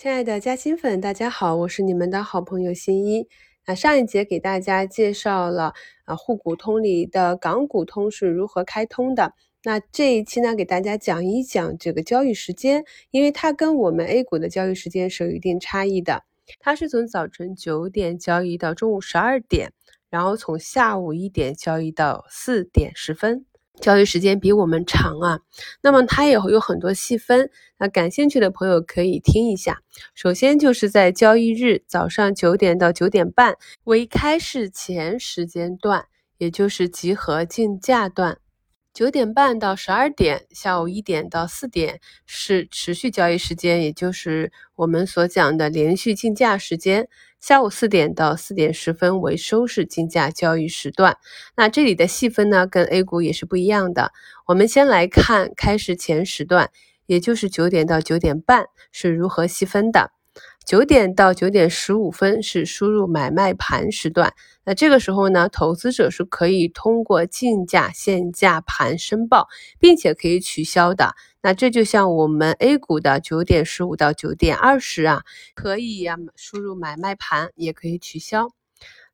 亲爱的嘉兴粉，大家好，我是你们的好朋友新一。那上一节给大家介绍了啊沪股通里的港股通是如何开通的。那这一期呢，给大家讲一讲这个交易时间，因为它跟我们 A 股的交易时间是有一定差异的。它是从早晨九点交易到中午十二点，然后从下午一点交易到四点十分。交易时间比我们长啊，那么它也会有很多细分，那感兴趣的朋友可以听一下。首先就是在交易日早上九点到九点半为开市前时间段，也就是集合竞价段。九点半到十二点，下午一点到四点是持续交易时间，也就是我们所讲的连续竞价时间。下午四点到四点十分为收市竞价交易时段。那这里的细分呢，跟 A 股也是不一样的。我们先来看开市前时段，也就是九点到九点半是如何细分的。九点到九点十五分是输入买卖盘时段，那这个时候呢，投资者是可以通过竞价限价盘申报，并且可以取消的。那这就像我们 A 股的九点十五到九点二十啊，可以呀输入买卖盘，也可以取消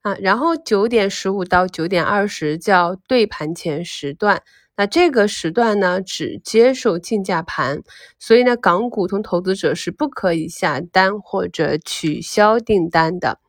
啊。然后九点十五到九点二十叫对盘前时段。那这个时段呢，只接受竞价盘，所以呢，港股通投资者是不可以下单或者取消订单的。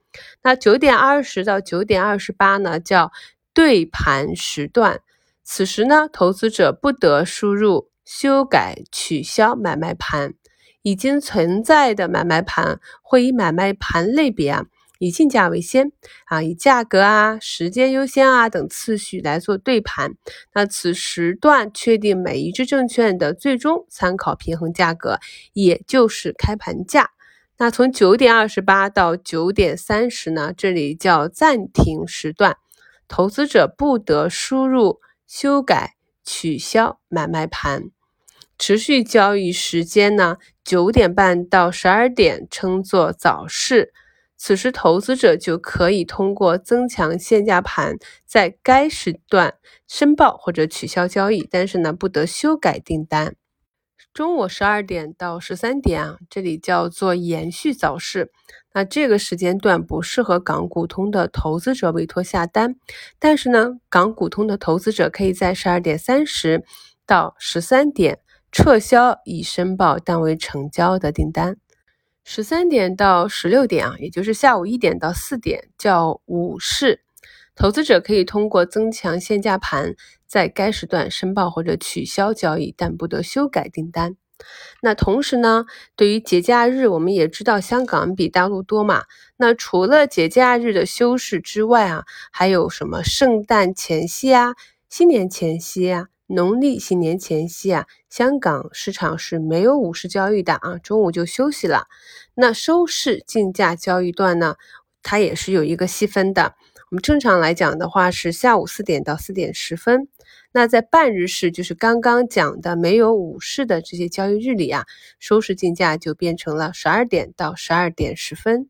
那九点二十到九点二十八呢，叫对盘时段，此时呢，投资者不得输入修改、取消买卖盘，已经存在的买卖盘会以买卖盘类别啊。以竞价为先啊，以价格啊、时间优先啊等次序来做对盘。那此时段确定每一只证券的最终参考平衡价格，也就是开盘价。那从九点二十八到九点三十呢，这里叫暂停时段，投资者不得输入修改、取消买卖盘。持续交易时间呢，九点半到十二点称作早市。此时，投资者就可以通过增强限价盘，在该时段申报或者取消交易，但是呢，不得修改订单。中午十二点到十三点啊，这里叫做延续早市。那这个时间段不适合港股通的投资者委托下单，但是呢，港股通的投资者可以在十二点三十到十三点撤销已申报但未成交的订单。十三点到十六点啊，也就是下午一点到四点，叫午市。投资者可以通过增强限价盘，在该时段申报或者取消交易，但不得修改订单。那同时呢，对于节假日，我们也知道香港比大陆多嘛。那除了节假日的休市之外啊，还有什么圣诞前夕啊、新年前夕啊？农历新年前夕啊，香港市场是没有午市交易的啊，中午就休息了。那收市竞价交易段呢，它也是有一个细分的。我们正常来讲的话是下午四点到四点十分。那在半日市，就是刚刚讲的没有午市的这些交易日里啊，收市竞价就变成了十二点到十二点十分。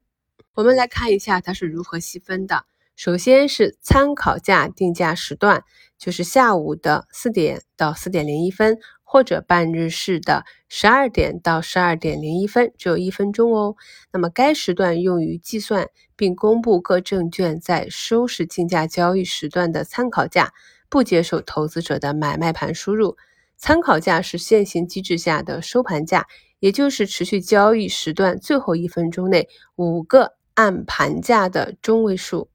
我们来看一下它是如何细分的。首先是参考价定价时段，就是下午的四点到四点零一分，或者半日市的十二点到十二点零一分，只有一分钟哦。那么该时段用于计算并公布各证券在收市竞价交易时段的参考价，不接受投资者的买卖盘输入。参考价是现行机制下的收盘价，也就是持续交易时段最后一分钟内五个按盘价的中位数。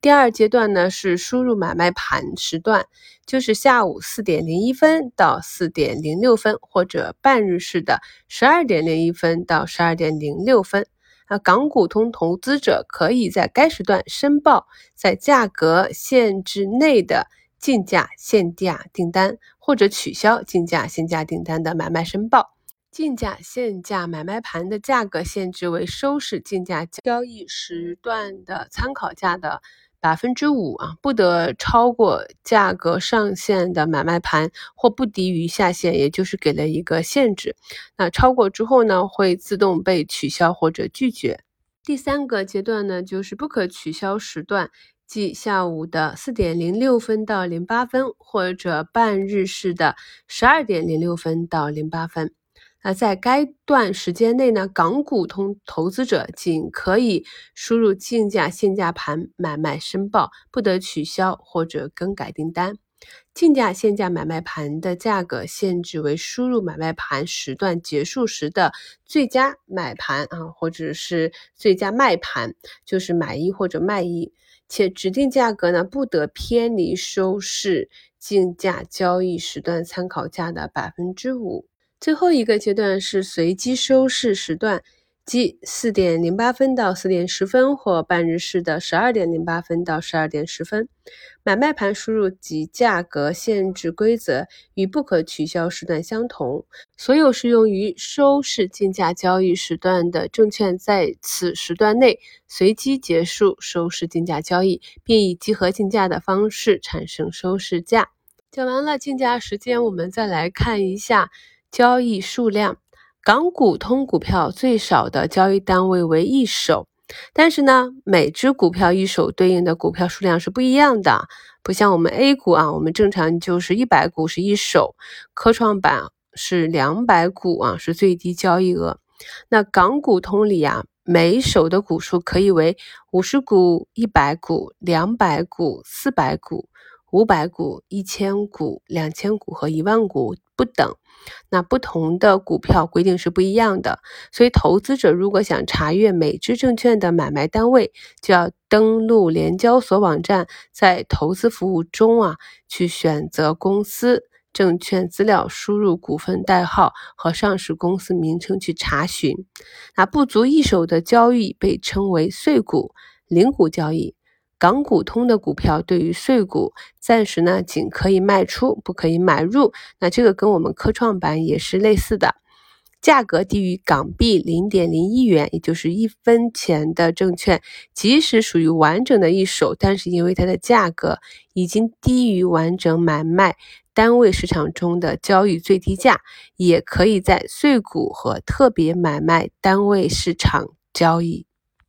第二阶段呢是输入买卖盘时段，就是下午四点零一分到四点零六分，或者半日市的十二点零一分到十二点零六分。啊，港股通投资者可以在该时段申报在价格限制内的竞价限价订单，或者取消竞价限价订单的买卖申报。竞价限价买卖盘的价格限制为收市竞价交易时段的参考价的。百分之五啊，不得超过价格上限的买卖盘，或不低于下限，也就是给了一个限制。那超过之后呢，会自动被取消或者拒绝。第三个阶段呢，就是不可取消时段，即下午的四点零六分到零八分，或者半日市的十二点零六分到零八分。那在该段时间内呢，港股通投资者仅可以输入竞价限价盘买卖申报，不得取消或者更改订单。竞价限价买卖盘的价格限制为输入买卖盘时段结束时的最佳买盘啊，或者是最佳卖盘，就是买一或者卖一，且指定价格呢不得偏离收市竞价交易时段参考价的百分之五。最后一个阶段是随机收市时段。即四点零八分到四点十分，或半日市的十二点零八分到十二点十分，买卖盘输入及价格限制规则与不可取消时段相同。所有适用于收市竞价交易时段的证券，在此时段内随机结束收市竞价交易，并以集合竞价的方式产生收市价。讲完了竞价时间，我们再来看一下交易数量。港股通股票最少的交易单位为一手，但是呢，每只股票一手对应的股票数量是不一样的。不像我们 A 股啊，我们正常就是一百股是一手，科创板是两百股啊，是最低交易额。那港股通里啊，每手的股数可以为五十股、一百股、两百股、四百股、五百股、一千股、两千股和一万股不等。那不同的股票规定是不一样的，所以投资者如果想查阅每只证券的买卖单位，就要登录联交所网站，在投资服务中啊，去选择公司证券资料，输入股份代号和上市公司名称去查询。那不足一手的交易被称为碎股、零股交易。港股通的股票对于碎股，暂时呢仅可以卖出，不可以买入。那这个跟我们科创板也是类似的，价格低于港币零点零一元，也就是一分钱的证券，即使属于完整的一手，但是因为它的价格已经低于完整买卖单位市场中的交易最低价，也可以在碎股和特别买卖单位市场交易。